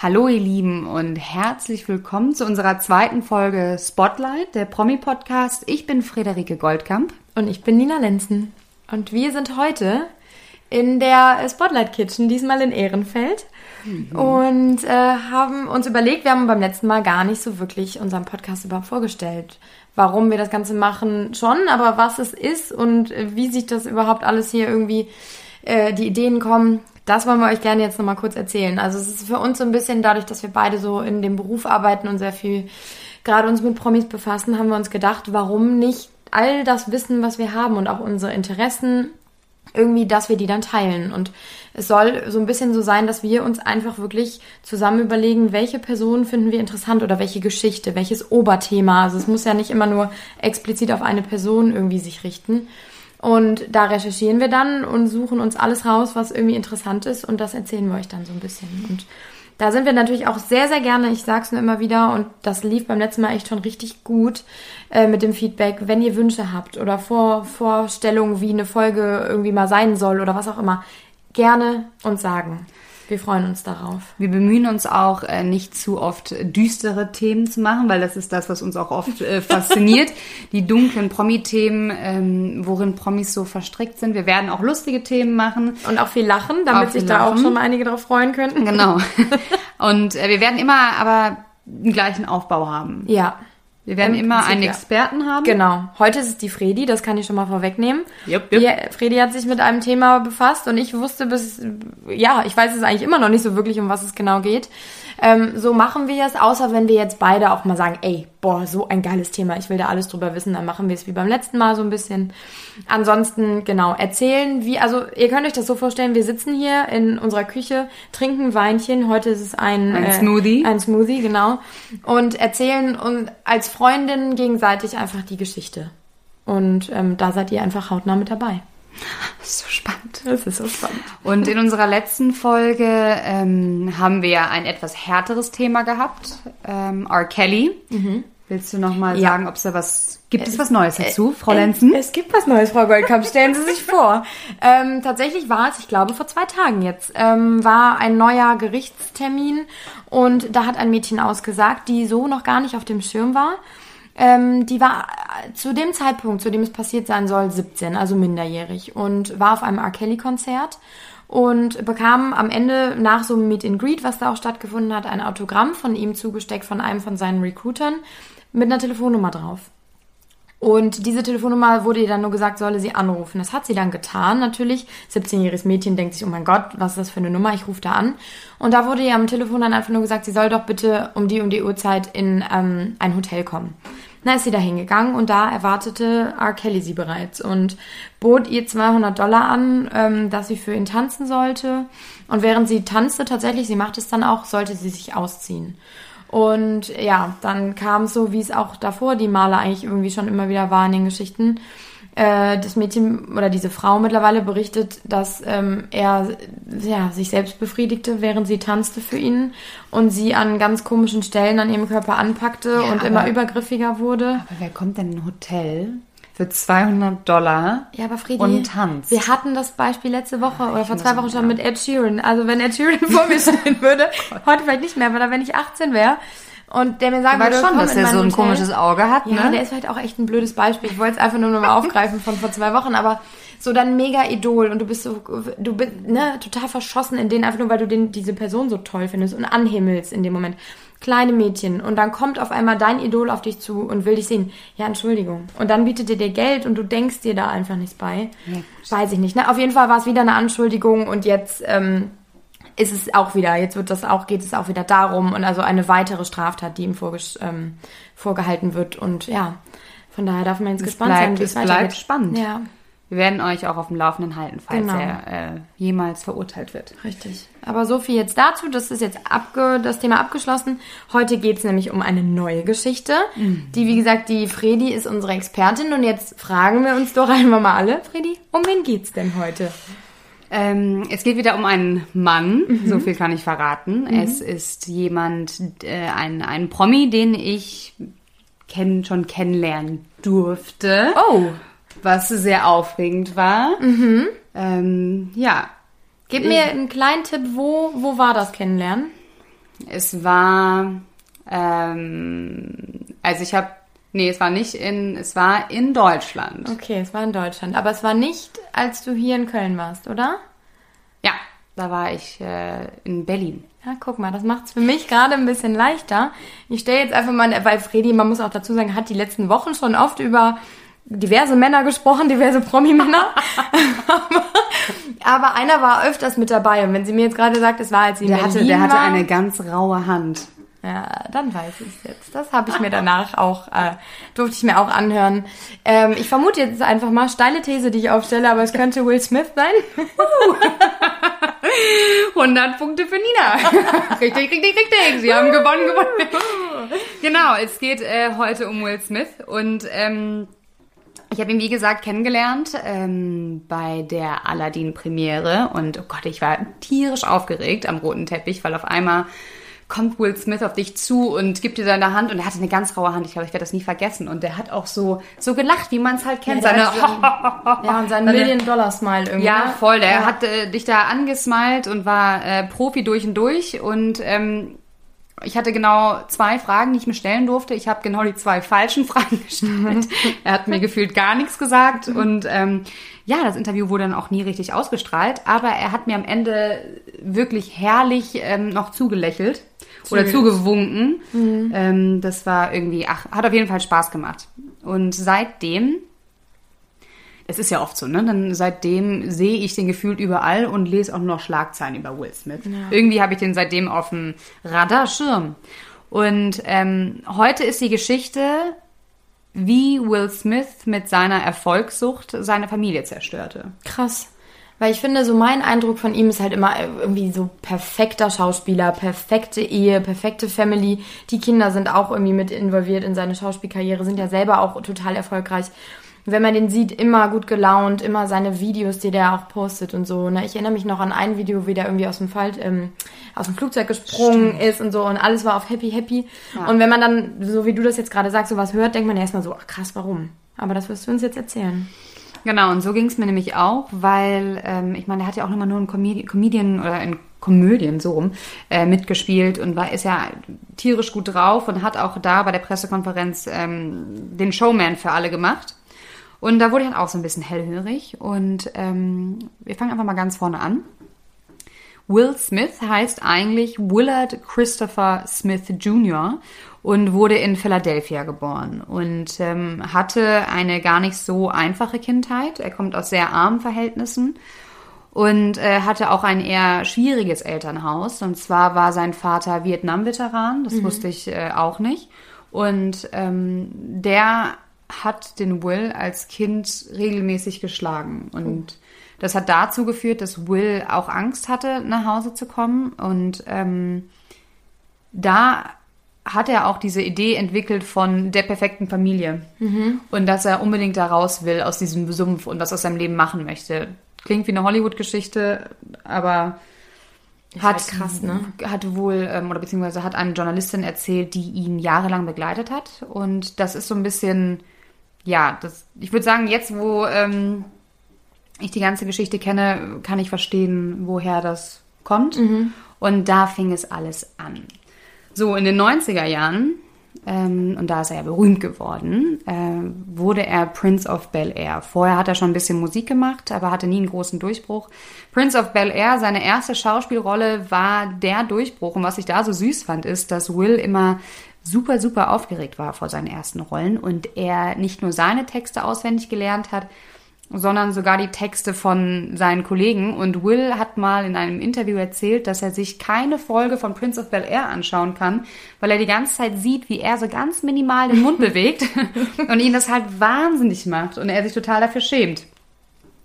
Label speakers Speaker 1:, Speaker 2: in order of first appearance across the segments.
Speaker 1: Hallo ihr Lieben und herzlich willkommen zu unserer zweiten Folge Spotlight, der Promi-Podcast. Ich bin Friederike Goldkamp.
Speaker 2: Und ich bin Nina Lenzen. Und wir sind heute in der Spotlight Kitchen, diesmal in Ehrenfeld. Mhm. Und äh, haben uns überlegt, wir haben beim letzten Mal gar nicht so wirklich unseren Podcast überhaupt vorgestellt. Warum wir das Ganze machen schon, aber was es ist und wie sich das überhaupt alles hier irgendwie äh, die Ideen kommen, das wollen wir euch gerne jetzt nochmal kurz erzählen. Also es ist für uns so ein bisschen dadurch, dass wir beide so in dem Beruf arbeiten und sehr viel gerade uns mit Promis befassen, haben wir uns gedacht, warum nicht all das Wissen, was wir haben und auch unsere Interessen irgendwie, dass wir die dann teilen. Und es soll so ein bisschen so sein, dass wir uns einfach wirklich zusammen überlegen, welche Person finden wir interessant oder welche Geschichte, welches Oberthema. Also es muss ja nicht immer nur explizit auf eine Person irgendwie sich richten. Und da recherchieren wir dann und suchen uns alles raus, was irgendwie interessant ist und das erzählen wir euch dann so ein bisschen. Und da sind wir natürlich auch sehr, sehr gerne, ich sag's nur immer wieder und das lief beim letzten Mal echt schon richtig gut äh, mit dem Feedback, wenn ihr Wünsche habt oder Vor Vorstellungen, wie eine Folge irgendwie mal sein soll oder was auch immer, gerne uns sagen. Wir freuen uns darauf.
Speaker 1: Wir bemühen uns auch, äh, nicht zu oft düstere Themen zu machen, weil das ist das, was uns auch oft äh, fasziniert. Die dunklen Promi-Themen, ähm, worin Promis so verstrickt sind. Wir werden auch lustige Themen machen.
Speaker 2: Und auch viel lachen, damit sich da auch schon mal einige drauf freuen könnten.
Speaker 1: Genau. Und äh, wir werden immer aber den gleichen Aufbau haben.
Speaker 2: Ja.
Speaker 1: Wir werden Im immer Prinzip, einen Experten haben.
Speaker 2: Genau. Heute ist es die Fredi, das kann ich schon mal vorwegnehmen.
Speaker 1: Yep, yep.
Speaker 2: Die, Fredi hat sich mit einem Thema befasst und ich wusste bis, ja, ich weiß es eigentlich immer noch nicht so wirklich, um was es genau geht. Ähm, so machen wir es, außer wenn wir jetzt beide auch mal sagen, ey, boah, so ein geiles Thema, ich will da alles drüber wissen, dann machen wir es wie beim letzten Mal so ein bisschen. Ansonsten, genau, erzählen, wie, also ihr könnt euch das so vorstellen, wir sitzen hier in unserer Küche, trinken Weinchen, heute ist es ein,
Speaker 1: ein äh, Smoothie.
Speaker 2: Ein Smoothie, genau, und erzählen und als Freundinnen gegenseitig einfach die Geschichte. Und ähm, da seid ihr einfach hautnah mit dabei.
Speaker 1: Das ist so spannend.
Speaker 2: Das ist so spannend.
Speaker 1: Und in unserer letzten Folge ähm, haben wir ein etwas härteres Thema gehabt. Ähm, R. Kelly. Mhm. Willst du noch mal ja. sagen, ob es da was gibt? Es was Neues dazu, Frau Lenzen?
Speaker 2: Es gibt was Neues, Frau Goldkamp. Stellen Sie sich vor. Ähm, tatsächlich war es, ich glaube, vor zwei Tagen jetzt, ähm, war ein neuer Gerichtstermin und da hat ein Mädchen ausgesagt, die so noch gar nicht auf dem Schirm war. Ähm, die war äh, zu dem Zeitpunkt, zu dem es passiert sein soll, 17, also minderjährig und war auf einem R. Kelly-Konzert und bekam am Ende nach so einem Meet and Greet, was da auch stattgefunden hat, ein Autogramm von ihm zugesteckt von einem von seinen Recruitern mit einer Telefonnummer drauf. Und diese Telefonnummer wurde ihr dann nur gesagt, solle sie anrufen. Das hat sie dann getan, natürlich. 17-jähriges Mädchen denkt sich, oh mein Gott, was ist das für eine Nummer? Ich rufe da an. Und da wurde ihr am Telefon dann einfach nur gesagt, sie soll doch bitte um die um die Uhrzeit in ähm, ein Hotel kommen. Na, ist sie da hingegangen und da erwartete R. Kelly sie bereits und bot ihr 200 Dollar an, ähm, dass sie für ihn tanzen sollte. Und während sie tanzte, tatsächlich, sie macht es dann auch, sollte sie sich ausziehen. Und ja, dann kam so, wie es auch davor die Maler eigentlich irgendwie schon immer wieder war in den Geschichten äh, das Mädchen oder diese Frau mittlerweile berichtet, dass ähm, er ja, sich selbst befriedigte, während sie tanzte für ihn und sie an ganz komischen Stellen an ihrem Körper anpackte ja, und aber, immer übergriffiger wurde.
Speaker 1: Aber wer kommt denn in ein Hotel? Für 200 Dollar
Speaker 2: ja, aber Friedi,
Speaker 1: und Tanz.
Speaker 2: Wir hatten das Beispiel letzte Woche oder vor zwei Wochen schon mit Ed Sheeran. Also wenn Ed Sheeran vor mir stehen würde, heute vielleicht nicht mehr, aber wenn ich 18 wäre, und der mir sagen
Speaker 1: würde, schon, dass er so ein Hotel. komisches Auge hat.
Speaker 2: Ja,
Speaker 1: ne?
Speaker 2: der ist halt auch echt ein blödes Beispiel. Ich wollte es einfach nur noch mal aufgreifen von vor zwei Wochen, aber so dann mega Idol und du bist so, du bist ne, total verschossen in den einfach nur, weil du den, diese Person so toll findest und anhimmelst in dem Moment. Kleine Mädchen und dann kommt auf einmal dein Idol auf dich zu und will dich sehen. Ja, Entschuldigung. Und dann bietet er dir Geld und du denkst dir da einfach nichts bei. Ja. Weiß ich nicht. Ne? Auf jeden Fall war es wieder eine Anschuldigung und jetzt ähm, ist es auch wieder, jetzt wird das auch, geht es auch wieder darum und also eine weitere Straftat, die ihm ähm, vorgehalten wird. Und ja, von daher darf man jetzt es gespannt
Speaker 1: bleibt,
Speaker 2: sein,
Speaker 1: wie es, es bleibt spannend.
Speaker 2: Ja.
Speaker 1: Wir werden euch auch auf dem Laufenden halten, falls genau. er äh, jemals verurteilt wird.
Speaker 2: Richtig. Aber so viel jetzt dazu. Das ist jetzt abge das Thema abgeschlossen. Heute geht es nämlich um eine neue Geschichte. Mhm. Die, wie gesagt, die Fredi ist unsere Expertin. Und jetzt fragen wir uns doch einmal mal alle, Fredi, um wen geht's denn heute?
Speaker 1: Ähm, es geht wieder um einen Mann, mhm. so viel kann ich verraten. Mhm. Es ist jemand, äh, ein, ein Promi, den ich kenn, schon kennenlernen durfte.
Speaker 2: Oh.
Speaker 1: Was sehr aufregend war.
Speaker 2: Mhm.
Speaker 1: Ähm, ja.
Speaker 2: Gib mir einen kleinen Tipp, wo, wo war das Kennenlernen?
Speaker 1: Es war, ähm, also ich habe, nee, es war nicht in, es war in Deutschland.
Speaker 2: Okay, es war in Deutschland. Aber es war nicht, als du hier in Köln warst, oder?
Speaker 1: Ja, da war ich äh, in Berlin.
Speaker 2: Ja, guck mal, das macht es für mich gerade ein bisschen leichter. Ich stelle jetzt einfach mal, weil Fredi, man muss auch dazu sagen, hat die letzten Wochen schon oft über diverse Männer gesprochen, diverse Promi-Männer. aber, aber, einer war öfters mit dabei. Und wenn sie mir jetzt gerade sagt, es war, als sie
Speaker 1: der hatte, Der hatte eine ganz raue Hand.
Speaker 2: Ja, dann weiß ich es jetzt. Das habe ich mir danach auch, äh, durfte ich mir auch anhören. Ähm, ich vermute jetzt einfach mal, steile These, die ich aufstelle, aber es könnte Will Smith sein.
Speaker 1: 100 Punkte für Nina. richtig, richtig, richtig. Sie haben gewonnen, gewonnen. genau, es geht äh, heute um Will Smith und ähm, ich habe ihn, wie gesagt, kennengelernt ähm, bei der Aladdin-Premiere und oh Gott, ich war tierisch aufgeregt am roten Teppich, weil auf einmal kommt Will Smith auf dich zu und gibt dir seine Hand und er hatte eine ganz raue Hand. Ich glaube, ich werde das nie vergessen. Und der hat auch so, so gelacht, wie man es halt kennt.
Speaker 2: Ja,
Speaker 1: seine,
Speaker 2: ja, und sein Million-Dollar-Smile irgendwie.
Speaker 1: Ja,
Speaker 2: ne?
Speaker 1: voll. Der ja. hat äh, dich da angesmiled und war äh, Profi durch und durch. Und ähm, ich hatte genau zwei Fragen, die ich mir stellen durfte. Ich habe genau die zwei falschen Fragen gestellt. er hat mir gefühlt gar nichts gesagt und ähm, ja, das Interview wurde dann auch nie richtig ausgestrahlt, aber er hat mir am Ende wirklich herrlich ähm, noch zugelächelt oder zugewunken. Mhm. Ähm, das war irgendwie, ach, hat auf jeden Fall Spaß gemacht. Und seitdem es ist ja oft so, ne? Dann seitdem sehe ich den gefühlt überall und lese auch noch Schlagzeilen über Will Smith. Ja. Irgendwie habe ich den seitdem auf dem Radarschirm. Und ähm, heute ist die Geschichte, wie Will Smith mit seiner Erfolgssucht seine Familie zerstörte.
Speaker 2: Krass. Weil ich finde, so mein Eindruck von ihm ist halt immer irgendwie so perfekter Schauspieler, perfekte Ehe, perfekte Family. Die Kinder sind auch irgendwie mit involviert in seine Schauspielkarriere, sind ja selber auch total erfolgreich wenn man den sieht, immer gut gelaunt, immer seine Videos, die der auch postet und so. Ne? Ich erinnere mich noch an ein Video, wie der irgendwie aus dem Fall, ähm, aus dem Flugzeug gesprungen Stimmt. ist und so und alles war auf happy happy. Ja. Und wenn man dann, so wie du das jetzt gerade sagst, sowas hört, denkt man erstmal so, ach krass, warum? Aber das wirst du uns jetzt erzählen.
Speaker 1: Genau, und so ging es mir nämlich auch, weil, ähm, ich meine, er hat ja auch immer nur in Comedi Comedian oder in Komödien so rum äh, mitgespielt und war ist ja tierisch gut drauf und hat auch da bei der Pressekonferenz ähm, den Showman für alle gemacht. Und da wurde ich dann auch so ein bisschen hellhörig. Und ähm, wir fangen einfach mal ganz vorne an. Will Smith heißt eigentlich Willard Christopher Smith Jr. und wurde in Philadelphia geboren und ähm, hatte eine gar nicht so einfache Kindheit. Er kommt aus sehr armen Verhältnissen und äh, hatte auch ein eher schwieriges Elternhaus. Und zwar war sein Vater Vietnam-Veteran, das mhm. wusste ich äh, auch nicht. Und ähm, der hat den Will als Kind regelmäßig geschlagen. Und das hat dazu geführt, dass Will auch Angst hatte, nach Hause zu kommen. Und ähm, da hat er auch diese Idee entwickelt von der perfekten Familie. Mhm. Und dass er unbedingt da raus will aus diesem Sumpf und was aus seinem Leben machen möchte. Klingt wie eine Hollywood-Geschichte, aber hat, halt krass, ne? hat wohl, ähm, oder beziehungsweise hat eine Journalistin erzählt, die ihn jahrelang begleitet hat. Und das ist so ein bisschen ja, das, ich würde sagen, jetzt, wo ähm, ich die ganze Geschichte kenne, kann ich verstehen, woher das kommt. Mhm. Und da fing es alles an. So, in den 90er Jahren, ähm, und da ist er ja berühmt geworden, äh, wurde er Prince of Bel Air. Vorher hat er schon ein bisschen Musik gemacht, aber hatte nie einen großen Durchbruch. Prince of Bel Air, seine erste Schauspielrolle war der Durchbruch. Und was ich da so süß fand, ist, dass Will immer super, super aufgeregt war vor seinen ersten Rollen und er nicht nur seine Texte auswendig gelernt hat, sondern sogar die Texte von seinen Kollegen. Und Will hat mal in einem Interview erzählt, dass er sich keine Folge von Prince of Bel Air anschauen kann, weil er die ganze Zeit sieht, wie er so ganz minimal den Mund bewegt und ihn das halt wahnsinnig macht und er sich total dafür schämt.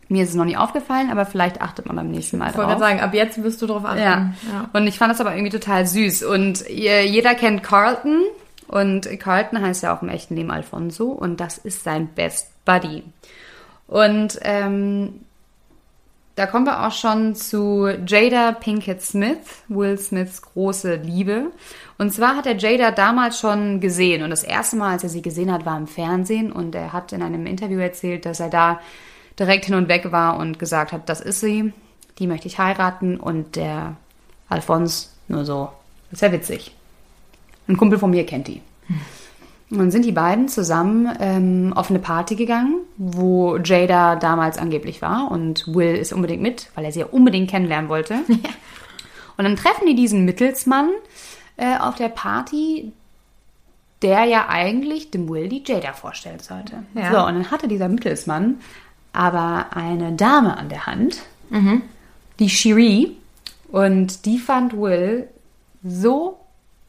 Speaker 1: Mir ist es noch nie aufgefallen, aber vielleicht achtet man beim nächsten Mal
Speaker 2: ich drauf. Ich wollte sagen, ab jetzt wirst du drauf achten.
Speaker 1: Ja. ja. Und ich fand das aber irgendwie total süß. Und jeder kennt Carlton. Und Carlton heißt ja auch im echten Leben Alfonso. Und das ist sein Best Buddy. Und ähm, da kommen wir auch schon zu Jada Pinkett Smith, Will Smiths große Liebe. Und zwar hat er Jada damals schon gesehen. Und das erste Mal, als er sie gesehen hat, war im Fernsehen. Und er hat in einem Interview erzählt, dass er da direkt hin und weg war und gesagt hat, das ist sie, die möchte ich heiraten und der Alphonse nur so, Das ist ja witzig. Ein Kumpel von mir kennt die. Und dann sind die beiden zusammen ähm, auf eine Party gegangen, wo Jada damals angeblich war. Und Will ist unbedingt mit, weil er sie ja unbedingt kennenlernen wollte. Und dann treffen die diesen Mittelsmann äh, auf der Party, der ja eigentlich dem Will die Jada vorstellen sollte.
Speaker 2: Ja.
Speaker 1: So, und dann hatte dieser Mittelsmann aber eine Dame an der Hand, die Cherie. Und die fand Will so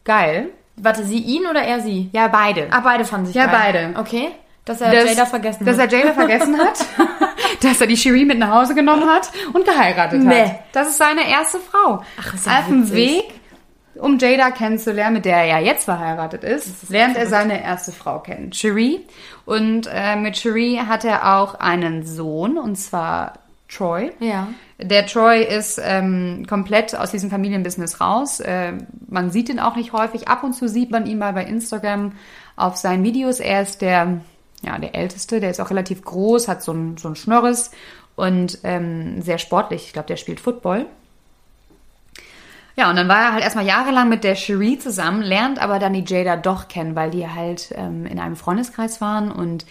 Speaker 1: geil.
Speaker 2: Warte, sie ihn oder er sie?
Speaker 1: Ja, beide.
Speaker 2: Ah, beide fanden sich
Speaker 1: Ja,
Speaker 2: geil.
Speaker 1: beide.
Speaker 2: Okay. Dass er
Speaker 1: Dass-
Speaker 2: Jada vergessen
Speaker 1: dass
Speaker 2: hat.
Speaker 1: er Jada vergessen hat, dass er die Cherie mit nach Hause genommen hat und geheiratet
Speaker 2: Nee.
Speaker 1: hat. Das ist seine erste Frau.
Speaker 2: Ach, ist ja
Speaker 1: Auf dem. Weg, um Jada kennenzulernen, mit der er ja jetzt verheiratet ist, lernt er seine erste Frau kennen, Cherie. Und äh, mit Cherie hat er auch einen Sohn, und zwar Troy.
Speaker 2: Ja.
Speaker 1: Der Troy ist ähm, komplett aus diesem Familienbusiness raus. Äh, man sieht ihn auch nicht häufig. Ab und zu sieht man ihn mal bei Instagram auf seinen Videos. Er ist der, ja, der Älteste. Der ist auch relativ groß, hat so ein, so ein Schnörres und ähm, sehr sportlich. Ich glaube, der spielt Football. Ja, und dann war er halt erstmal jahrelang mit der Cherie zusammen, lernt aber dann die Jada doch kennen, weil die halt ähm, in einem Freundeskreis waren und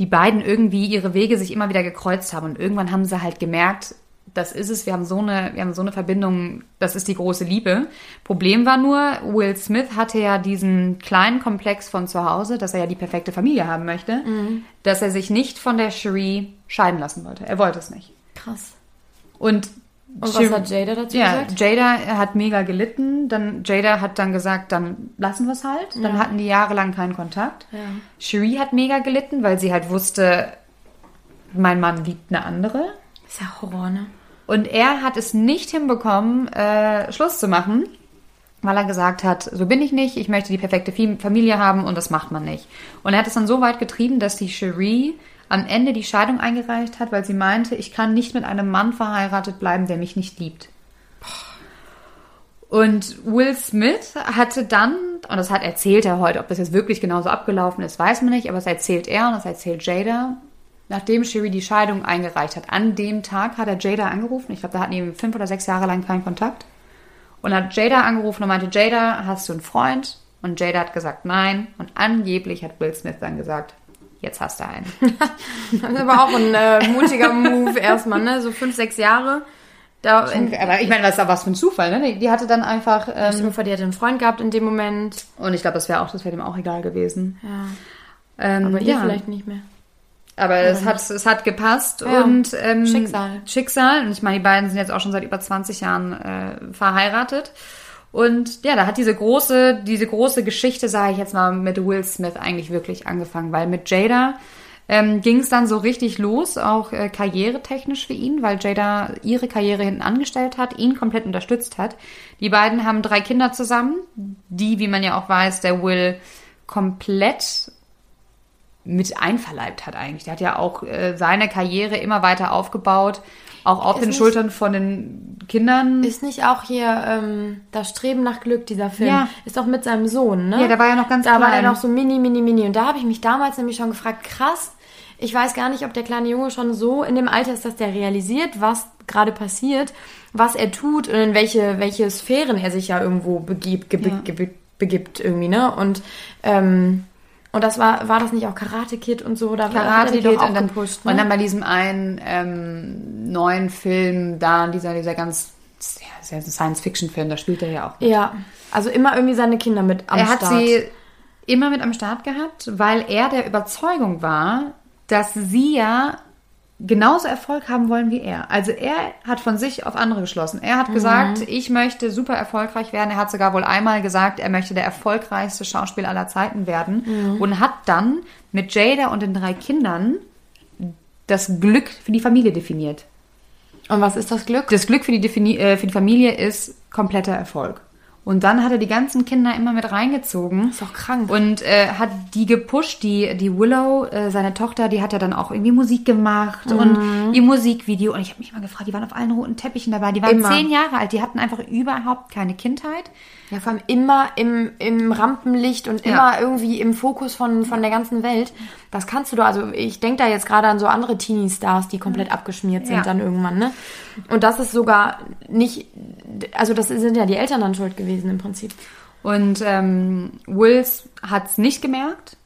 Speaker 1: die beiden irgendwie ihre Wege sich immer wieder gekreuzt haben. Und irgendwann haben sie halt gemerkt, das ist es, wir haben so eine, wir haben so eine Verbindung, das ist die große Liebe. Problem war nur, Will Smith hatte ja diesen kleinen Komplex von zu Hause, dass er ja die perfekte Familie haben möchte, dass er sich nicht von der Cherie scheiden lassen wollte. Er wollte es nicht.
Speaker 2: Krass.
Speaker 1: Und,
Speaker 2: Und was hat Jada dazu
Speaker 1: ja,
Speaker 2: gesagt?
Speaker 1: Jada hat mega gelitten. Dann Jada hat dann gesagt, dann lassen wir es halt. Dann hatten die jahrelang keinen Kontakt.
Speaker 2: Ja.
Speaker 1: Cherie hat mega gelitten, weil sie halt wusste, mein Mann liebt eine andere.
Speaker 2: Ist ja Horror, ne?
Speaker 1: Und er hat es nicht hinbekommen, äh, Schluss zu machen, weil er gesagt hat, so bin ich nicht, ich möchte die perfekte Familie haben und das macht man nicht. Und er hat es dann so weit getrieben, dass die Cherie am Ende die Scheidung eingereicht hat, weil sie meinte, ich kann nicht mit einem Mann verheiratet bleiben, der mich nicht liebt. Und Will Smith hatte dann, und das hat erzählt er heute, ob das jetzt wirklich genauso abgelaufen ist, weiß man nicht, aber das erzählt er und das erzählt Jada. Nachdem Cherie die Scheidung eingereicht hat, an dem Tag hat er Jada angerufen. Ich glaube, da hatten die fünf oder sechs Jahre lang keinen Kontakt. Und hat Jada angerufen und meinte, Jada, hast du einen Freund? Und Jada hat gesagt, nein. Und angeblich hat Will Smith dann gesagt, jetzt hast du einen.
Speaker 2: Das ist aber auch ein äh, mutiger Move erstmal, ne? So fünf, sechs Jahre. Da in,
Speaker 1: Aber ich meine, das ist was für ein Zufall, ne? Die, die hatte dann einfach... Ähm,
Speaker 2: vor, die hatte einen Freund gehabt in dem Moment.
Speaker 1: und ich glaube, das wäre auch, das wäre dem auch egal gewesen.
Speaker 2: Ja.
Speaker 1: Ähm,
Speaker 2: Aber ihr
Speaker 1: ja.
Speaker 2: vielleicht nicht mehr.
Speaker 1: Aber es hat, es hat gepasst
Speaker 2: Ja.
Speaker 1: und ähm,
Speaker 2: Schicksal.
Speaker 1: Schicksal. Und ich meine, die beiden sind jetzt auch schon seit über 20 Jahren äh, verheiratet. Und ja, da hat diese große, diese große Geschichte, sage ich jetzt mal, mit Will Smith eigentlich wirklich angefangen, weil mit Jada ähm, ging es dann so richtig los, auch äh, karrieretechnisch für ihn, weil Jada ihre Karriere hinten angestellt hat, ihn komplett unterstützt hat. Die beiden haben drei Kinder zusammen, die, wie man ja auch weiß, der Will komplett mit einverleibt hat eigentlich. Der hat ja auch äh, seine Karriere immer weiter aufgebaut, auch auf
Speaker 2: Ist
Speaker 1: den Schultern von den Kindern.
Speaker 2: Ist nicht auch hier ähm, das Streben nach Glück, dieser Film?
Speaker 1: Ja.
Speaker 2: Ist doch mit seinem Sohn, ne?
Speaker 1: Ja, der war ja noch ganz
Speaker 2: Da war
Speaker 1: klein.
Speaker 2: er noch so mini, mini, mini. Und da habe ich mich damals nämlich schon gefragt, krass, ich weiß gar nicht, ob der kleine Junge schon so in dem Alter ist, dass der realisiert, was gerade passiert, was er tut und in welche, welche Sphären er sich ja irgendwo begibt, ge
Speaker 1: Ja.
Speaker 2: begibt irgendwie, ne? Und, ähm, und das war, war das nicht auch Karate Kid und so? Da hat er
Speaker 1: Karate Kid
Speaker 2: auch
Speaker 1: und dann,
Speaker 2: gepusht, ne?
Speaker 1: und dann bei diesem einen ähm, neuen Film da, dieser, dieser ganz, ja, Science-Fiction-Film, da spielt er ja auch.
Speaker 2: Ja, also immer irgendwie seine Kinder mit am
Speaker 1: er hat
Speaker 2: Start.
Speaker 1: sie immer mit am Start gehabt, weil er der Überzeugung war, dass sie ja genauso Erfolg haben wollen wie er. Also er hat von sich auf andere geschlossen. Er hat gesagt, ich möchte super erfolgreich werden. Er hat sogar wohl einmal gesagt, er möchte der erfolgreichste Schauspieler aller Zeiten werden und hat dann mit Jada und den drei Kindern das Glück für die Familie definiert.
Speaker 2: Und was ist das Glück?
Speaker 1: Das Glück für die, Defini äh, für die Familie ist kompletter Erfolg. Und dann hat er die ganzen Kinder immer mit reingezogen.
Speaker 2: Ist doch krank.
Speaker 1: Und äh, hat die gepusht, die, die Willow, äh, seine Tochter, die hat ja dann auch irgendwie Musik gemacht
Speaker 2: Mhm.
Speaker 1: und ihr Musikvideo. Und ich habe mich mal gefragt, die waren auf allen roten Teppichen dabei. Die waren
Speaker 2: Immer.
Speaker 1: zehn Jahre alt, die hatten einfach überhaupt keine Kindheit.
Speaker 2: Ja, vor allem immer im, im Rampenlicht und
Speaker 1: Ja.
Speaker 2: immer irgendwie im Fokus von, von der ganzen Welt. Das kannst du doch, also ich denke da jetzt gerade an so andere Teenie-Stars, die komplett abgeschmiert sind
Speaker 1: Ja.
Speaker 2: dann irgendwann, ne? Und das ist sogar nicht, also das sind ja die Eltern dann schuld gewesen im Prinzip.
Speaker 1: Und ähm, Wills hat's nicht gemerkt,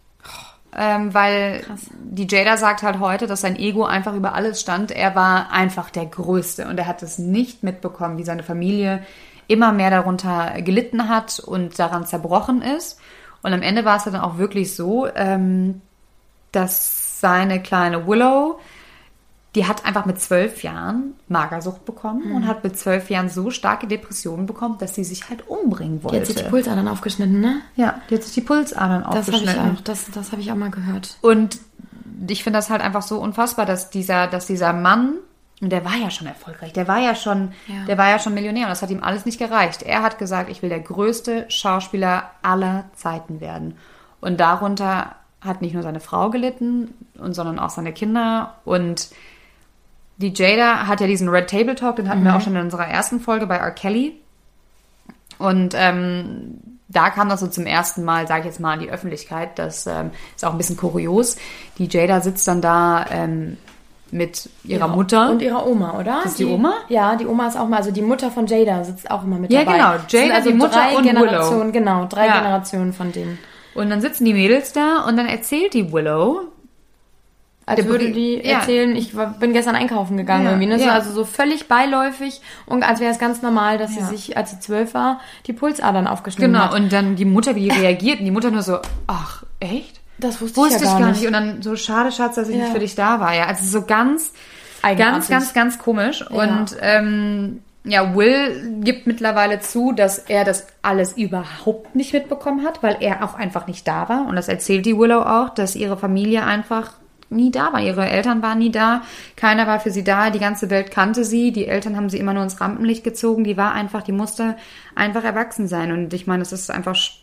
Speaker 1: ähm, weil die Jada sagt halt heute, dass sein Ego einfach über alles stand. Er war einfach der Größte und er hat es nicht mitbekommen, wie seine Familie immer mehr darunter gelitten hat und daran zerbrochen ist. Und am Ende war es dann auch wirklich so, ähm, dass seine kleine Willow, die hat einfach mit zwölf Jahren Magersucht bekommen
Speaker 2: Mhm.
Speaker 1: und hat mit zwölf Jahren so starke Depressionen bekommen, dass sie sich halt umbringen wollte.
Speaker 2: Die hat sich die Pulsadern aufgeschnitten, ne?
Speaker 1: Ja, die hat sich die Pulsadern
Speaker 2: Das habe ich
Speaker 1: aufgeschnitten.
Speaker 2: auch, das, das habe ich auch mal gehört.
Speaker 1: Und ich finde das halt einfach so unfassbar, dass dieser, dass dieser Mann, und der war ja schon erfolgreich, der war ja schon,
Speaker 2: Ja.
Speaker 1: der war ja schon Millionär und das hat ihm alles nicht gereicht. Er hat gesagt, ich will der größte Schauspieler aller Zeiten werden. Und darunter hat nicht nur seine Frau gelitten, und, sondern auch seine Kinder. Und die Jada hat ja diesen Red Table Talk, den hatten wir auch schon in unserer ersten Folge bei R. Kelly. Und ähm, da kam das so zum ersten Mal, sage ich jetzt mal, in die Öffentlichkeit. Das ähm, ist auch ein bisschen kurios. Die Jada sitzt dann da ähm, mit ihrer Mutter.
Speaker 2: Und ihrer Oma, oder?
Speaker 1: Das ist die Oma?
Speaker 2: Ja, die Oma ist auch mal, also die Mutter von Jada sitzt auch immer mit
Speaker 1: Ja,
Speaker 2: dabei.
Speaker 1: genau.
Speaker 2: Es sind
Speaker 1: Jada,
Speaker 2: also
Speaker 1: die Mutter
Speaker 2: drei
Speaker 1: und
Speaker 2: Generationen, genau, drei
Speaker 1: Ja.
Speaker 2: Generationen von denen.
Speaker 1: Und dann sitzen die Mädels da und dann erzählt die Willow,
Speaker 2: Als
Speaker 1: Der
Speaker 2: würde
Speaker 1: Brie-
Speaker 2: die
Speaker 1: ja.
Speaker 2: erzählen, ich war, bin gestern einkaufen gegangen
Speaker 1: Ja,
Speaker 2: irgendwie. Ne? So,
Speaker 1: ja.
Speaker 2: Also so völlig beiläufig und als wäre es ganz normal, dass
Speaker 1: Ja.
Speaker 2: sie sich, als sie zwölf war, die Pulsadern aufgeschnitten
Speaker 1: genau,
Speaker 2: hat.
Speaker 1: und dann die Mutter, wie die reagiert. Und die Mutter nur so, ach, echt?
Speaker 2: Das wusste,
Speaker 1: Wusste
Speaker 2: ich ja gar nicht.
Speaker 1: Und dann so, schade, Schatz, dass ich
Speaker 2: Ja.
Speaker 1: nicht für dich da war. Ja, also so ganz,
Speaker 2: Eigenartig.
Speaker 1: ganz, ganz, ganz komisch. Und ähm, ja, Will gibt mittlerweile zu, dass er das alles überhaupt nicht mitbekommen hat, weil er auch einfach nicht da war. Und das erzählt die Willow auch, dass ihre Familie einfach nie da war. Ihre Eltern waren nie da. Keiner war für sie da. Die ganze Welt kannte sie. Die Eltern haben sie immer nur ins Rampenlicht gezogen. Die war einfach, die musste einfach erwachsen sein. Und ich meine, es ist einfach sch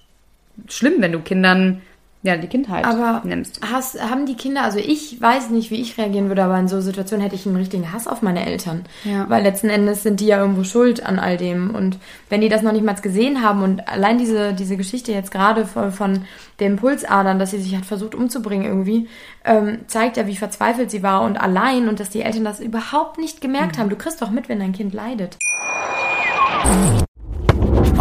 Speaker 1: schlimm, wenn du Kindern ja die Kindheit
Speaker 2: Aber
Speaker 1: nimmst.
Speaker 2: hast, haben die Kinder, also ich weiß nicht, wie ich reagieren würde, aber in so Situationen hätte ich einen richtigen Hass auf meine Eltern.
Speaker 1: Ja.
Speaker 2: Weil letzten Endes sind die ja irgendwo schuld an all dem. Und wenn die das noch nicht mal gesehen haben und allein diese, diese Geschichte jetzt gerade von, von den Pulsadern, dass sie sich hat versucht umzubringen irgendwie, ähm, zeigt ja, wie verzweifelt sie war und allein und dass die Eltern das überhaupt nicht gemerkt haben. Du kriegst doch mit, wenn dein Kind leidet.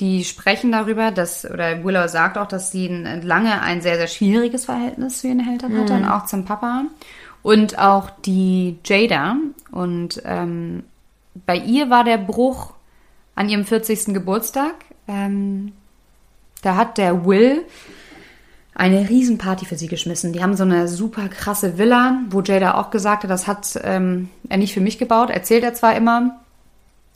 Speaker 1: die sprechen darüber, dass, oder Willow sagt auch, dass sie ein, lange ein sehr, sehr schwieriges Verhältnis zu ihren Eltern hatte und auch zum Papa. Und auch die Jada. Und ähm, bei ihr war der Bruch an ihrem 40. Geburtstag. Ähm, da hat der Will eine Riesenparty für sie geschmissen. Die haben so eine super krasse Villa, wo Jada auch gesagt hat, das hat ähm, er nicht für mich gebaut. Erzählt er zwar immer,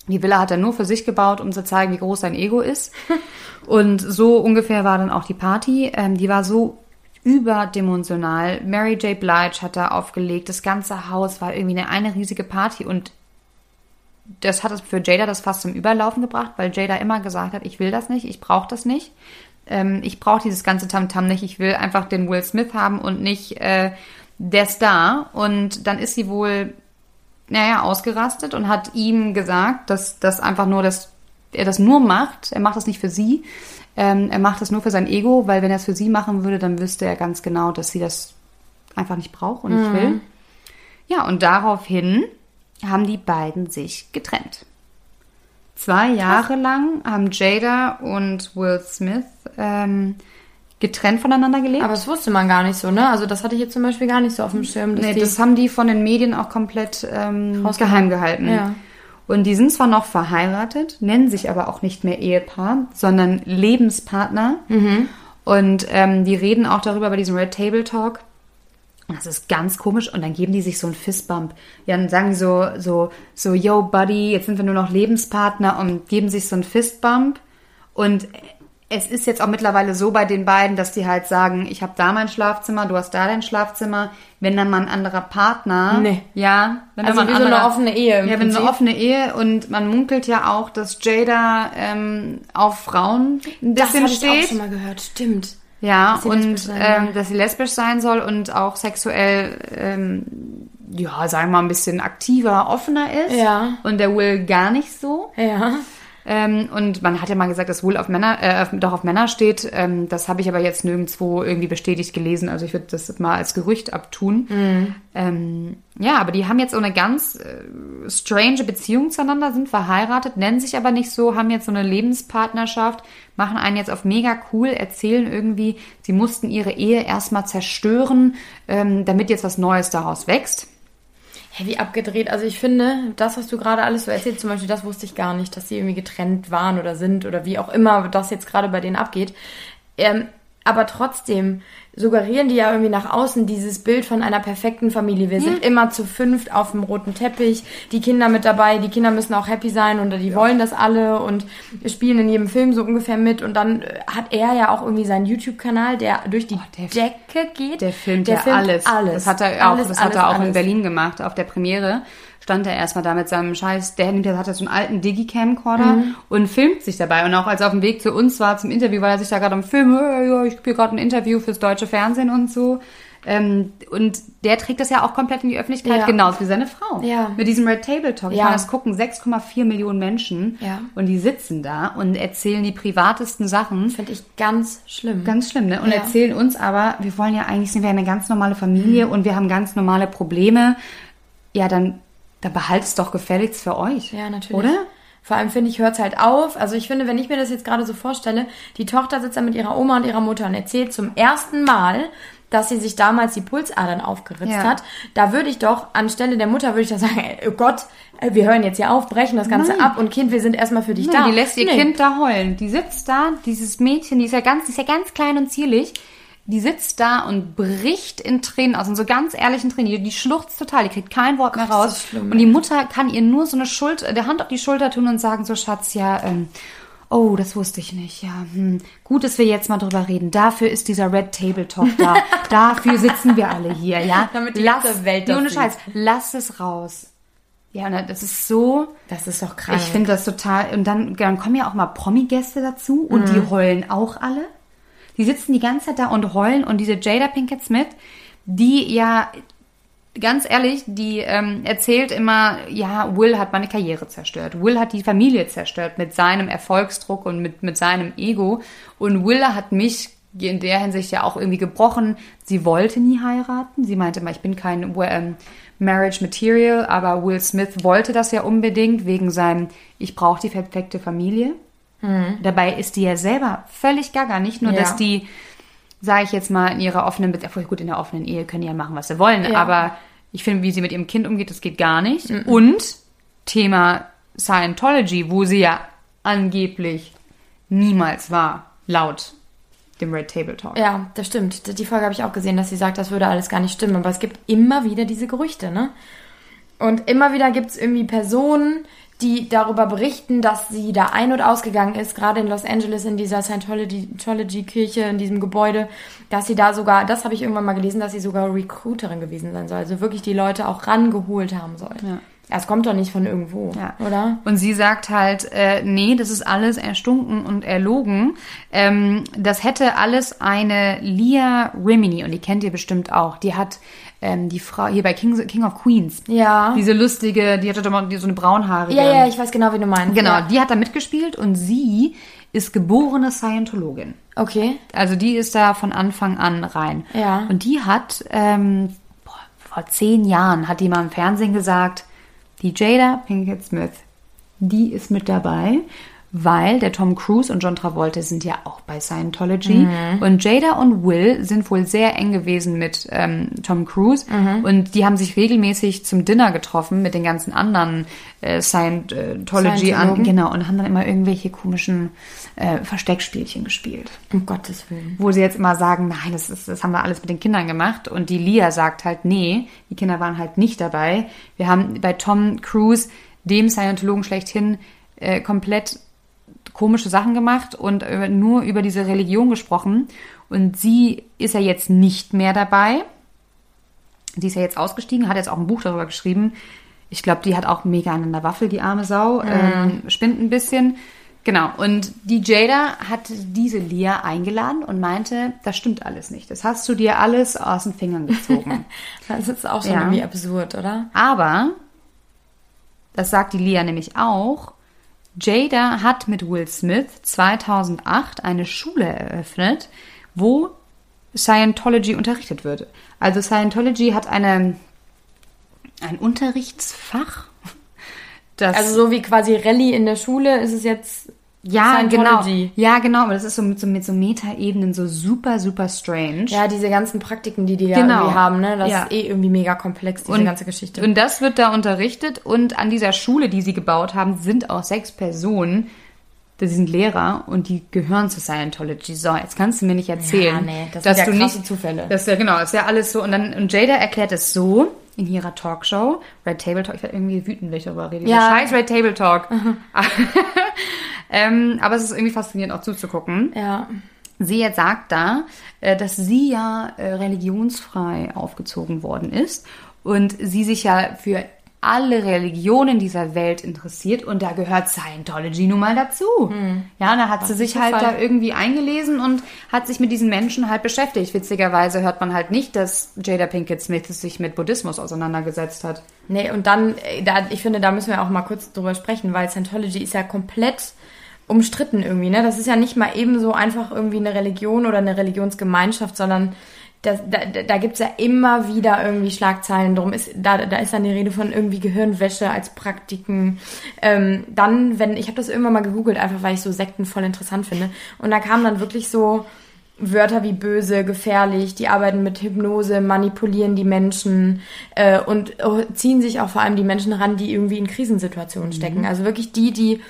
Speaker 1: die Villa hat er nur für sich gebaut, um zu zeigen, wie groß sein Ego ist. Und so ungefähr war dann auch die Party. Ähm, die war so überdimensional. Mary J. Blige hat da aufgelegt. Das ganze Haus war irgendwie eine, eine riesige Party. Und das hat es für Jada das fast zum Überlaufen gebracht, weil Jada immer gesagt hat, ich will das nicht, ich brauche das nicht. Ähm, ich brauche dieses ganze Tamtam nicht. Ich will einfach den Will Smith haben und nicht äh, der Star. Und dann ist sie wohl naja, ausgerastet und hat ihm gesagt, dass das einfach nur das, er das nur macht. Er macht das nicht für sie. Ähm, er macht das nur für sein Ego, weil wenn er es für sie machen würde, dann wüsste er ganz genau, dass sie das einfach nicht braucht und nicht will. Ja, und daraufhin haben die beiden sich getrennt. Zwei Jahre lang haben Jada und Will Smith ähm, getrennt voneinander gelebt.
Speaker 2: Aber das wusste man gar nicht so, ne? Also das hatte ich jetzt zum Beispiel gar nicht so auf dem Schirm. Dass
Speaker 1: Nee, das haben die von den Medien auch komplett ähm, geheim gehalten.
Speaker 2: Ja.
Speaker 1: Und die sind zwar noch verheiratet, nennen sich aber auch nicht mehr Ehepaar, sondern Lebenspartner. Und ähm, die reden auch darüber bei diesem Red Table Talk. Und Das ist ganz komisch. Und dann geben die sich so einen Fistbump. Ja, dann sagen die so, so, so, yo, Buddy, jetzt sind wir nur noch Lebenspartner und geben sich so einen Fistbump. Und es ist jetzt auch mittlerweile so bei den beiden, dass die halt sagen, ich habe da mein Schlafzimmer, du hast da dein Schlafzimmer. Wenn dann mal ein anderer Partner,
Speaker 2: Nee.
Speaker 1: ja, wenn
Speaker 2: Also
Speaker 1: dann mal ein
Speaker 2: so eine
Speaker 1: anderer,
Speaker 2: offene Ehe
Speaker 1: ja, wenn so eine offene Ehe und man munkelt ja auch, dass Jada ähm, auf Frauen ein
Speaker 2: Das
Speaker 1: bisschen
Speaker 2: habe ich auch
Speaker 1: steht.
Speaker 2: schon mal gehört. Stimmt.
Speaker 1: Ja, und ähm, dass sie lesbisch sein soll und auch sexuell, ähm, ja, sagen wir mal, ein bisschen aktiver, offener ist.
Speaker 2: Ja.
Speaker 1: Und der Will gar nicht so.
Speaker 2: Ja.
Speaker 1: Ähm, und man hat ja mal gesagt, dass Will auf Männer, äh, doch auf Männer steht. Ähm, das habe ich aber jetzt nirgendwo irgendwie bestätigt gelesen. Also ich würde das mal als Gerücht abtun. Ähm, ja, aber die haben jetzt so eine ganz äh, strange Beziehung zueinander, sind verheiratet, nennen sich aber nicht so, haben jetzt so eine Lebenspartnerschaft, machen einen jetzt auf mega cool, erzählen irgendwie, sie mussten ihre Ehe erstmal zerstören, ähm, damit jetzt was Neues daraus wächst.
Speaker 2: Hä, wie abgedreht. Also ich finde, das, was du gerade alles so erzählst, zum Beispiel, das wusste ich gar nicht, dass sie irgendwie getrennt waren oder sind oder wie auch immer das jetzt gerade bei denen abgeht. Ähm, aber trotzdem suggerieren die ja irgendwie nach außen dieses Bild von einer perfekten Familie. Wir sind immer zu fünft auf dem roten Teppich, die Kinder mit dabei, die Kinder müssen auch happy sein und die wollen das alle und spielen in jedem Film so ungefähr mit. Und dann äh, hat er ja auch irgendwie seinen YouTube-Kanal, der durch die
Speaker 1: der-
Speaker 2: Decke geht.
Speaker 1: Der filmt
Speaker 2: der
Speaker 1: ja
Speaker 2: filmt
Speaker 1: alles.
Speaker 2: alles.
Speaker 1: Das hat er auch,
Speaker 2: Alles,
Speaker 1: das hat er
Speaker 2: alles,
Speaker 1: auch in
Speaker 2: alles.
Speaker 1: Berlin gemacht. Auf der Premiere stand er erstmal da mit seinem Scheiß, der nimmt, der hat ja so einen alten Digicamcorder
Speaker 2: Mhm.
Speaker 1: und filmt sich dabei. Und auch als er auf dem Weg zu uns war zum Interview, war er sich da gerade am Film, ja, ich gebe hier gerade ein Interview fürs deutsche Fernsehen und so. Ähm, und der trägt das ja auch komplett in die Öffentlichkeit,
Speaker 2: Ja.
Speaker 1: genauso wie seine Frau.
Speaker 2: Ja.
Speaker 1: Mit diesem Red Table Talk. Ich
Speaker 2: Ja.
Speaker 1: meine, das gucken 6,4 Millionen Menschen
Speaker 2: Ja.
Speaker 1: und die sitzen da und erzählen die privatesten Sachen.
Speaker 2: Finde ich ganz schlimm.
Speaker 1: Ganz schlimm, ne? Und erzählen uns aber, wir wollen ja eigentlich, sind wir eine ganz normale Familie
Speaker 2: Mhm.
Speaker 1: und wir haben ganz normale Probleme. Ja, dann, dann behaltet es doch gefälligst für euch.
Speaker 2: Ja, natürlich.
Speaker 1: Oder?
Speaker 2: Vor allem finde ich, hört es halt auf. Also ich finde, wenn ich mir das jetzt gerade so vorstelle, die Tochter sitzt da mit ihrer Oma und ihrer Mutter und erzählt zum ersten Mal, dass sie sich damals die Pulsadern aufgeritzt
Speaker 1: Ja.
Speaker 2: hat. Da würde ich doch, anstelle der Mutter, würde ich dann sagen, ey, oh Gott, äh, wir hören jetzt hier auf, brechen das Ganze
Speaker 1: Nein.
Speaker 2: ab und Kind, wir sind erstmal für dich
Speaker 1: Nee,
Speaker 2: da.
Speaker 1: die lässt ihr
Speaker 2: Nee.
Speaker 1: Kind da heulen. Die sitzt da, dieses Mädchen, die ist ja ganz, die ist ja ganz klein und zierlich. Die sitzt da und bricht in Tränen aus, in so ganz ehrlichen Tränen. Die, die schluchzt total, die kriegt kein Wort mehr raus.
Speaker 2: schlimm,
Speaker 1: und die Mutter kann ihr nur so eine Schuld, der Hand auf die Schulter tun und sagen, so Schatz, ja, ähm, oh, das wusste ich nicht, ja, hm, gut, dass wir jetzt mal drüber reden. Dafür ist dieser Red Table Talk da. Dafür sitzen wir alle hier, ja.
Speaker 2: Damit die
Speaker 1: lass,
Speaker 2: ganze Welt das
Speaker 1: ohne. Scheiß, lass es raus. Ja, und das ist so,
Speaker 2: Das ist doch krank.
Speaker 1: ich finde das total. Und dann, dann kommen ja auch mal Promi-Gäste dazu und die heulen auch alle. Die sitzen die ganze Zeit da und heulen und diese Jada Pinkett Smith, die ja, ganz ehrlich, die ähm, erzählt immer, ja, Will hat meine Karriere zerstört. Will hat die Familie zerstört mit seinem Erfolgsdruck und mit, mit seinem Ego. Und Will hat mich in der Hinsicht ja auch irgendwie gebrochen. Sie wollte nie heiraten. Sie meinte immer, ich bin kein ähm, Marriage Material, aber Will Smith wollte das ja unbedingt wegen seinem, ich brauche die perfekte Familie. Dabei ist die ja selber völlig gaga. Nicht nur,
Speaker 2: Ja.
Speaker 1: dass die, sage ich jetzt mal, in ihrer offenen Beziehung, gut, in der offenen Ehe können die ja machen, was sie wollen,
Speaker 2: Ja.
Speaker 1: aber ich finde, wie sie mit ihrem Kind umgeht, das geht gar nicht. Und Thema Scientology, wo sie ja angeblich niemals war, laut dem Red Table Talk.
Speaker 2: Ja, das stimmt. Die Folge habe ich auch gesehen, dass sie sagt, das würde alles gar nicht stimmen. Aber es gibt immer wieder diese Gerüchte, ne? Und immer wieder gibt es irgendwie Personen, die darüber berichten, dass sie da ein- und ausgegangen ist, gerade in Los Angeles in dieser Scientology-Kirche, in diesem Gebäude, dass sie da sogar, das habe ich irgendwann mal gelesen, dass sie sogar Recruiterin gewesen sein soll. Also wirklich die Leute auch rangeholt haben soll.
Speaker 1: Ja.
Speaker 2: Es kommt doch nicht von irgendwo,
Speaker 1: Ja.
Speaker 2: oder?
Speaker 1: Und sie sagt halt, äh, nee, das ist alles erstunken und erlogen. Ähm, das hätte alles eine Leah Rimini, und die kennt ihr bestimmt auch. Die hat ähm, die Frau hier bei King, King of Queens.
Speaker 2: Ja.
Speaker 1: Diese lustige, die hatte doch mal so eine braunhaarige.
Speaker 2: Ja, ja, ich weiß genau, wie du meinst.
Speaker 1: Genau,
Speaker 2: Ja.
Speaker 1: die hat da mitgespielt und sie ist geborene Scientologin.
Speaker 2: Okay.
Speaker 1: Also die ist da von Anfang an rein.
Speaker 2: Ja.
Speaker 1: Und die hat ähm, boah, vor zehn Jahren hat die mal im Fernsehen gesagt, die Jada Pinkett Smith, die ist mit dabei, weil der Tom Cruise und John Travolta sind ja auch bei Scientology
Speaker 2: Mhm.
Speaker 1: und Jada und Will sind wohl sehr eng gewesen mit ähm, Tom Cruise
Speaker 2: Mhm.
Speaker 1: und die haben sich regelmäßig zum Dinner getroffen mit den ganzen anderen äh, Scientology an, genau und haben dann immer irgendwelche komischen äh, Versteckspielchen gespielt
Speaker 2: Um Gottes Willen.
Speaker 1: wo sie jetzt immer sagen, nein, das, ist, das haben wir alles mit den Kindern gemacht. Und die Lia sagt halt, nee, die Kinder waren halt nicht dabei. Wir haben bei Tom Cruise, dem Scientologen schlechthin, äh, komplett komische Sachen gemacht und nur über diese Religion gesprochen. Und sie ist ja jetzt nicht mehr dabei. Die ist ja jetzt ausgestiegen, hat jetzt auch ein Buch darüber geschrieben. Ich glaube, die hat auch mega an der Waffel, die arme Sau. Ähm, spinnt ein bisschen. Genau. Und die Jada hat diese Lia eingeladen und meinte, das stimmt alles nicht. Das hast du dir alles aus den Fingern gezogen.
Speaker 2: Das ist auch schon
Speaker 1: Ja.
Speaker 2: irgendwie absurd, oder?
Speaker 1: Aber, das sagt die Lia nämlich auch, Jada hat mit Will Smith 2008 eine Schule eröffnet, wo Scientology unterrichtet wird. Also Scientology hat eine, ein Unterrichtsfach,
Speaker 2: Also so wie quasi Rallye in der Schule ist es jetzt
Speaker 1: ja genau,
Speaker 2: Scientology.
Speaker 1: ja genau, aber das ist so mit so, mit so Metaebenen so super super strange.
Speaker 2: Ja, diese ganzen Praktiken, die die ja
Speaker 1: Genau.
Speaker 2: irgendwie haben, ne? Das
Speaker 1: Ja.
Speaker 2: ist eh irgendwie mega komplex, diese ganze Geschichte.
Speaker 1: Und das wird da unterrichtet und an dieser Schule, die sie gebaut haben, sind auch sechs Personen. Das sind Lehrer und die gehören zu Scientology. So, jetzt kannst du mir nicht erzählen,
Speaker 2: Ja, nee, das
Speaker 1: dass
Speaker 2: sind ja
Speaker 1: du nicht
Speaker 2: Zufälle.
Speaker 1: Das ist ja genau, das ist ja alles so und dann und Jada erklärt es so in ihrer Talkshow, Red Table Talk. Ich werde irgendwie wütend, wenn ich darüber rede.
Speaker 2: Ja.
Speaker 1: Scheiß Red Table Talk. ähm, aber es ist irgendwie faszinierend auch zuzugucken.
Speaker 2: ja.
Speaker 1: Sie jetzt sagt da, äh, dass sie ja äh, religionsfrei aufgezogen worden ist und sie sich ja für alle Religionen dieser Welt interessiert und da gehört Scientology nun mal dazu. Ja, da hat sie sich halt da irgendwie eingelesen und hat sich mit diesen Menschen halt beschäftigt. Witzigerweise hört man halt nicht, dass Jada Pinkett Smith sich mit Buddhismus auseinandergesetzt hat.
Speaker 2: Nee, und dann, äh, da, ich finde, da müssen wir auch mal kurz drüber sprechen, weil Scientology ist ja komplett umstritten irgendwie, ne? Das ist ja nicht mal eben so einfach irgendwie eine Religion oder eine Religionsgemeinschaft, sondern das, da, da da gibt's ja immer wieder irgendwie Schlagzeilen drum. Ist, da, da ist dann die Rede von irgendwie Gehirnwäsche als Praktiken. Ähm, dann, wenn, ich habe das irgendwann mal gegoogelt, einfach weil ich so Sekten voll interessant finde. Und da kamen dann wirklich so Wörter wie böse, gefährlich, die arbeiten mit Hypnose, manipulieren die Menschen äh, und äh, ziehen sich auch vor allem die Menschen ran, die irgendwie in Krisensituationen stecken. Also wirklich die, die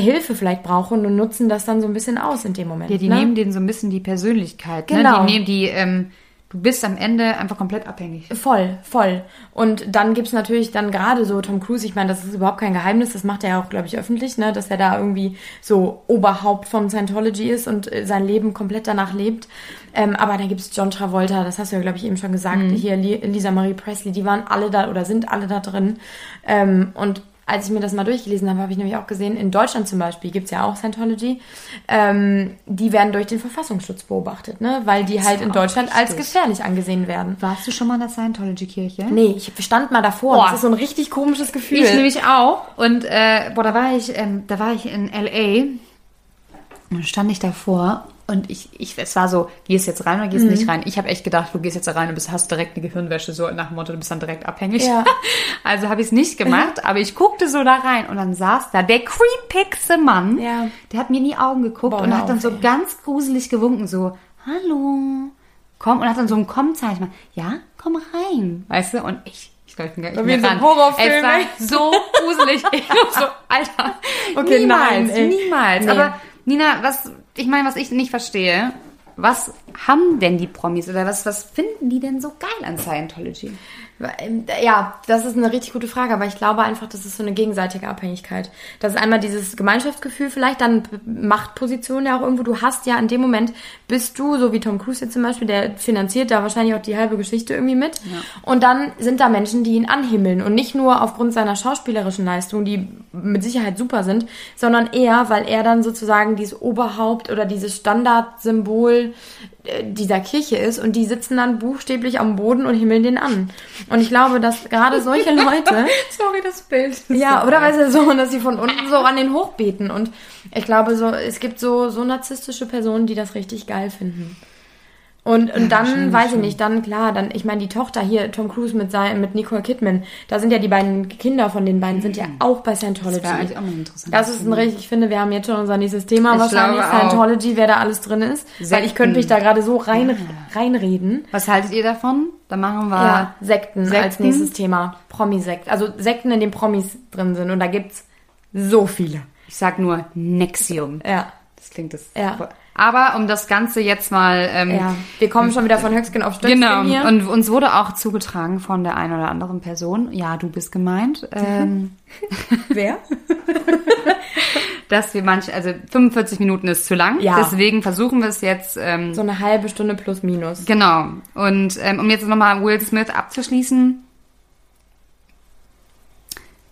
Speaker 2: Hilfe vielleicht brauchen und nutzen das dann so ein bisschen aus in dem Moment.
Speaker 1: Ja, die
Speaker 2: ne?
Speaker 1: nehmen denen so ein bisschen die Persönlichkeit.
Speaker 2: Genau.
Speaker 1: Ne? Die nehmen die, ähm, du bist am Ende einfach komplett abhängig.
Speaker 2: Voll, voll. Und dann gibt's natürlich dann gerade so Tom Cruise, ich meine, das ist überhaupt kein Geheimnis, das macht er ja auch, glaube ich, öffentlich, ne, dass er da irgendwie so Oberhaupt von Scientology ist und äh, sein Leben komplett danach lebt. Ähm, aber da gibt's John Travolta, das hast du ja, glaube ich, eben schon gesagt, hier Li Lisa Marie Presley, die waren alle da oder sind alle da drin. Ähm, und als ich mir das mal durchgelesen habe, habe ich nämlich auch gesehen, in Deutschland zum Beispiel gibt's ja auch Scientology, ähm, die werden durch den Verfassungsschutz beobachtet, ne? weil die halt in Deutschland als
Speaker 1: richtig.
Speaker 2: gefährlich angesehen werden.
Speaker 1: Warst du schon mal in der Scientology-Kirche?
Speaker 2: Nee, ich stand mal davor.
Speaker 1: Boah.
Speaker 2: Das ist so ein richtig komisches Gefühl.
Speaker 1: Ich nämlich auch. Und äh, boah, da war ich, ähm, da war ich in LA und stand ich davor und ich, ich, es war so, gehst jetzt rein oder gehst
Speaker 2: Mhm.
Speaker 1: nicht rein? Ich habe echt gedacht, du gehst jetzt da rein und bist, hast direkt eine Gehirnwäsche, so nach dem Motto, du bist dann direkt abhängig.
Speaker 2: Ja.
Speaker 1: Also habe ich es nicht gemacht, aber ich guckte so da rein und dann saß da der creepigste Mann.
Speaker 2: Ja.
Speaker 1: Der hat mir in die Augen geguckt
Speaker 2: Boah,
Speaker 1: und hat dann so
Speaker 2: ey.
Speaker 1: ganz gruselig gewunken, so, hallo, komm, und hat dann so ein Komm-Zeichen gemacht. Ja, komm rein, weißt du? Und ich, ich glaube, ich bin gar nicht mehr
Speaker 2: Horrorfilm,
Speaker 1: Es war so gruselig. Ich so, Alter,
Speaker 2: Okay,
Speaker 1: niemals,
Speaker 2: nein,
Speaker 1: niemals.
Speaker 2: Nee.
Speaker 1: Aber Nina, was, ich meine, was ich nicht verstehe, was haben denn die Promis oder was, was finden die denn so geil an Scientology?
Speaker 2: Ähm, Ja, das ist eine richtig gute Frage, aber ich glaube einfach, das ist so eine gegenseitige Abhängigkeit. Das ist einmal dieses Gemeinschaftsgefühl vielleicht, dann Machtposition ja auch irgendwo. Du hast ja in dem Moment, bist du, so wie Tom Cruise jetzt zum Beispiel, der finanziert da wahrscheinlich auch die halbe Geschichte irgendwie mit. Und dann sind da Menschen, die ihn anhimmeln und nicht nur aufgrund seiner schauspielerischen Leistung, die mit Sicherheit super sind, sondern eher, weil er dann sozusagen dieses Oberhaupt oder dieses Standardsymbol dieser Kirche ist und die sitzen dann buchstäblich am Boden und himmeln den an. Und ich glaube, dass gerade solche Leute,
Speaker 1: Sorry, das Bild.
Speaker 2: ja, oder weißt du, so, dass sie von unten so an den hochbeten und ich glaube so, es gibt so, so narzisstische Personen, die das richtig geil finden. Und, und dann,
Speaker 1: wahrscheinlich
Speaker 2: weiß ich
Speaker 1: schon.
Speaker 2: nicht, dann klar, dann, ich meine, die Tochter hier, Tom Cruise mit, sein, mit Nicole Kidman, da sind ja die beiden Kinder von den beiden, sind ja auch bei Scientology.
Speaker 1: Das eigentlich auch mal interessant.
Speaker 2: Das ist ein richtig, ich finde, wir haben jetzt schon unser nächstes Thema
Speaker 1: Ich
Speaker 2: wahrscheinlich,
Speaker 1: glaube auch.
Speaker 2: Scientology, wer da alles drin ist. Weil ich könnte mich da gerade so rein, reinreden.
Speaker 1: Was haltet ihr davon? Da machen wir.
Speaker 2: Ja, Sekten, als
Speaker 1: Sekten?
Speaker 2: nächstes Thema. Promi-Sekt. Also Sekten, in denen Promis drin sind. Und da gibt's so viele.
Speaker 1: Ich sag nur Nexium.
Speaker 2: Ja.
Speaker 1: Das klingt das.
Speaker 2: Ja.
Speaker 1: Aber um das Ganze jetzt mal... Ähm,
Speaker 2: Ja, wir kommen schon wieder von Höchstgen auf Stöckskin
Speaker 1: Genau,
Speaker 2: hier.
Speaker 1: und uns wurde auch zugetragen von der einen oder anderen Person, ja, du bist gemeint, ähm,
Speaker 2: wer?
Speaker 1: dass wir manche, also 45 Minuten ist zu lang,
Speaker 2: Ja.
Speaker 1: deswegen versuchen wir es jetzt, ähm,
Speaker 2: So eine halbe Stunde plus minus.
Speaker 1: genau. Und ähm, um jetzt nochmal Will Smith abzuschließen,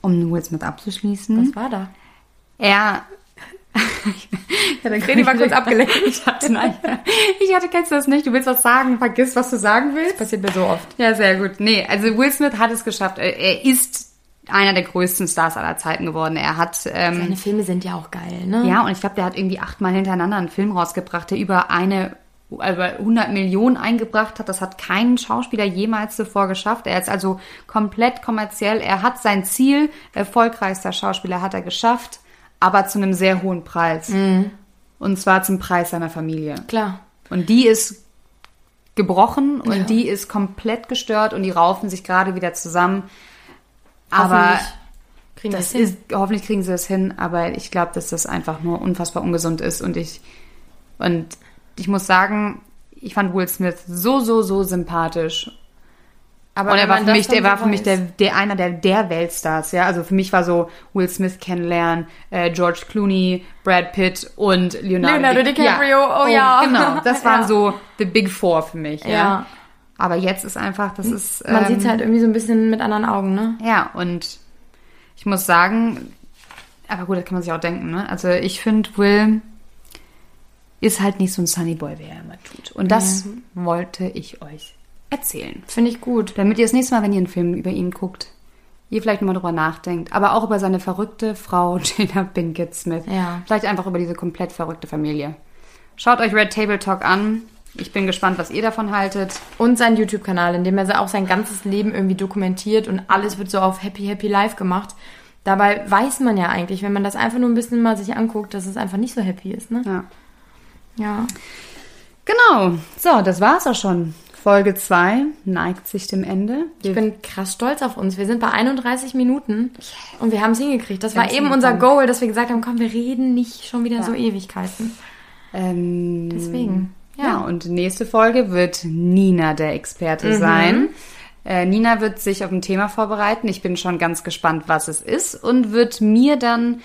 Speaker 1: um Will Smith abzuschließen,
Speaker 2: Was war da?
Speaker 1: er...
Speaker 2: Fredi war kurz abgelenkt.
Speaker 1: Ich hatte, nein, ich hatte, kennst du das nicht? Du willst was sagen, vergiss, was du sagen willst.
Speaker 2: Passiert mir so oft.
Speaker 1: Ja, sehr gut. Nee, also Will Smith hat es geschafft. Er, er ist einer der größten Stars aller Zeiten geworden. Er hat, ähm,
Speaker 2: Seine Filme sind ja auch geil, ne?
Speaker 1: ja, und ich glaube, der hat irgendwie achtmal hintereinander einen Film rausgebracht, der über eine, über 100 Millionen eingebracht hat. Das hat kein Schauspieler jemals zuvor geschafft. Er ist also komplett kommerziell. Er hat sein Ziel, erfolgreichster Schauspieler hat er geschafft, aber zu einem sehr hohen Preis. Und zwar zum Preis seiner Familie.
Speaker 2: Klar.
Speaker 1: Und die ist gebrochen und
Speaker 2: Ja.
Speaker 1: die ist komplett gestört und die raufen sich gerade wieder zusammen. Aber
Speaker 2: Hoffentlich kriegen
Speaker 1: das
Speaker 2: hin.
Speaker 1: ist, hoffentlich kriegen sie das hin, aber ich glaube, dass das einfach nur unfassbar ungesund ist und ich, und ich muss sagen, ich fand Will Smith so, so, so sympathisch.
Speaker 2: Aber
Speaker 1: und er war
Speaker 2: man
Speaker 1: für mich, der war für mich der, der einer der, der Weltstars, ja. Also für mich war so Will Smith kennenlernen, äh, George Clooney, Brad Pitt und Leonardo,
Speaker 2: Leonardo
Speaker 1: Di-
Speaker 2: DiCaprio, oh ja.
Speaker 1: Genau, das waren
Speaker 2: Ja.
Speaker 1: so the big four für mich, ja.
Speaker 2: Ja.
Speaker 1: Aber jetzt ist einfach, das ist.
Speaker 2: Man
Speaker 1: ähm,
Speaker 2: sieht es halt irgendwie so ein bisschen mit anderen Augen, ne?
Speaker 1: Ja, und ich muss sagen, aber gut, das kann man sich auch denken, ne? Also ich finde, Will ist halt nicht so ein Sunny Boy, wie er immer tut. Und das wollte ich euch erzählen.
Speaker 2: Finde ich gut.
Speaker 1: Damit ihr das nächste Mal, wenn ihr einen Film über ihn guckt, ihr vielleicht nochmal drüber nachdenkt. Aber auch über seine verrückte Frau Jada Pinkett Smith.
Speaker 2: Ja.
Speaker 1: Vielleicht einfach über diese komplett verrückte Familie. Schaut euch Red Table Talk an. Ich bin gespannt, was ihr davon haltet.
Speaker 2: Und sein YouTube-Kanal, in dem er auch sein ganzes Leben irgendwie dokumentiert und alles wird so auf Happy Happy Life gemacht. Dabei weiß man ja eigentlich, wenn man das einfach nur ein bisschen mal sich anguckt, dass es einfach nicht so happy ist, ne?
Speaker 1: Ja.
Speaker 2: Ja.
Speaker 1: Genau. So, das war's auch schon. Folge 2 neigt sich dem Ende.
Speaker 2: Ich bin krass stolz auf uns. Wir sind bei 31 Minuten und wir haben es hingekriegt. Das war eben unser. Goal, dass wir gesagt haben, komm, wir reden nicht schon wieder so Ewigkeiten.
Speaker 1: Ähm,
Speaker 2: Deswegen.
Speaker 1: ja. und nächste Folge wird Nina der Experte sein. Äh, Nina wird sich auf ein Thema vorbereiten. Ich bin schon ganz gespannt, was es ist und wird mir dann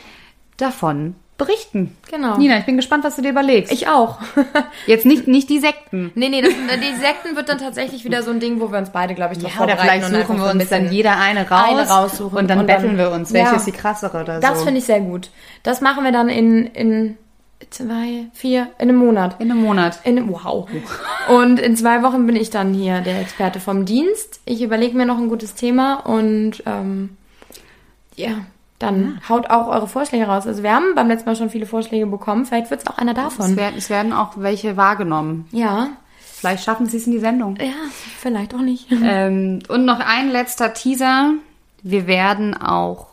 Speaker 1: davon berichten.
Speaker 2: Genau.
Speaker 1: Nina, ich bin gespannt, was du dir überlegst.
Speaker 2: Ich auch.
Speaker 1: Jetzt nicht, nicht die Sekten.
Speaker 2: nee, nee, das, die Sekten wird dann tatsächlich wieder so ein Ding, wo wir uns beide, glaube ich, drauf
Speaker 1: Ja, oder
Speaker 2: vorbereiten
Speaker 1: vielleicht
Speaker 2: und
Speaker 1: suchen wir uns dann jeder eine raus.
Speaker 2: Eine raussuchen
Speaker 1: Und dann
Speaker 2: und
Speaker 1: betteln wir uns. Welche
Speaker 2: Ja.
Speaker 1: ist die krassere oder so?
Speaker 2: Das finde ich sehr gut. Das machen wir dann in, in zwei, vier, in einem Monat.
Speaker 1: In einem Monat.
Speaker 2: In, wow. Und in zwei Wochen bin ich dann hier der Experte vom Dienst. Ich überlege mir noch ein gutes Thema und ähm, ja, dann haut auch eure Vorschläge raus. Also wir haben beim letzten Mal schon viele Vorschläge bekommen. Vielleicht wird es auch einer
Speaker 1: Es
Speaker 2: davon.
Speaker 1: werden, es werden auch welche wahrgenommen.
Speaker 2: Ja,
Speaker 1: Vielleicht schaffen sie es in die Sendung.
Speaker 2: ja, vielleicht auch nicht.
Speaker 1: Ähm, und noch ein letzter Teaser. Wir werden auch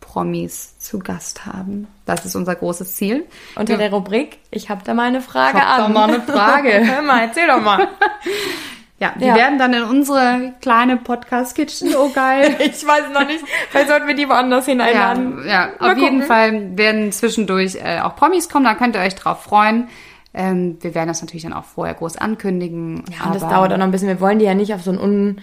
Speaker 1: Promis zu Gast haben. Das ist unser großes Ziel.
Speaker 2: Unter der Rubrik, ich habe da mal eine Frage
Speaker 1: Ich hab
Speaker 2: an.
Speaker 1: da mal eine Frage.
Speaker 2: Hör mal, erzähl doch mal.
Speaker 1: Ja, die
Speaker 2: Ja.
Speaker 1: werden dann in unsere kleine Podcast-Kitchen. Oh geil.
Speaker 2: Ich weiß noch nicht. Vielleicht sollten wir die woanders hin
Speaker 1: Ja,
Speaker 2: einladen.
Speaker 1: ja auf jeden
Speaker 2: gucken.
Speaker 1: Fall werden zwischendurch äh, auch Promis kommen, da könnt ihr euch drauf freuen. Ähm, wir werden das natürlich dann auch vorher groß ankündigen.
Speaker 2: Ja, und das dauert auch noch ein bisschen. Wir wollen die ja nicht auf so ein un...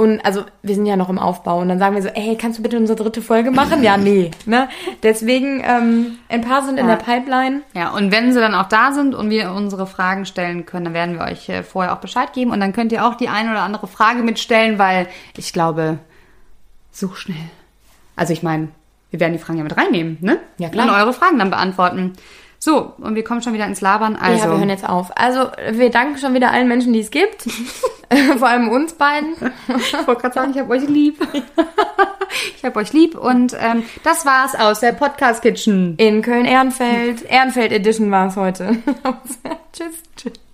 Speaker 2: un also wir sind ja noch im Aufbau und dann sagen wir so, ey, kannst du bitte unsere dritte Folge machen? Ja, nee. Ne? Deswegen, ähm, ein paar sind in
Speaker 1: Ja.
Speaker 2: der Pipeline.
Speaker 1: Ja, und wenn sie dann auch da sind und wir unsere Fragen stellen können, dann werden wir euch äh, vorher auch Bescheid geben und dann könnt ihr auch die eine oder andere Frage mitstellen, weil ich glaube, so schnell. Also ich meine, wir werden die Fragen ja mit reinnehmen, ne?
Speaker 2: Ja, klar.
Speaker 1: Und eure Fragen dann beantworten. So, und wir kommen schon wieder ins Labern. Also,
Speaker 2: ja, wir hören jetzt auf. Also, wir danken schon wieder allen Menschen, die es gibt. Vor allem uns beiden.
Speaker 1: ich wollte gerade sagen, ich habe euch lieb. ich habe euch lieb und ähm, das war's aus der Podcast Kitchen.
Speaker 2: In Köln-Ehrenfeld. Ehrenfeld Edition war es heute. Tschüss. Tschüss.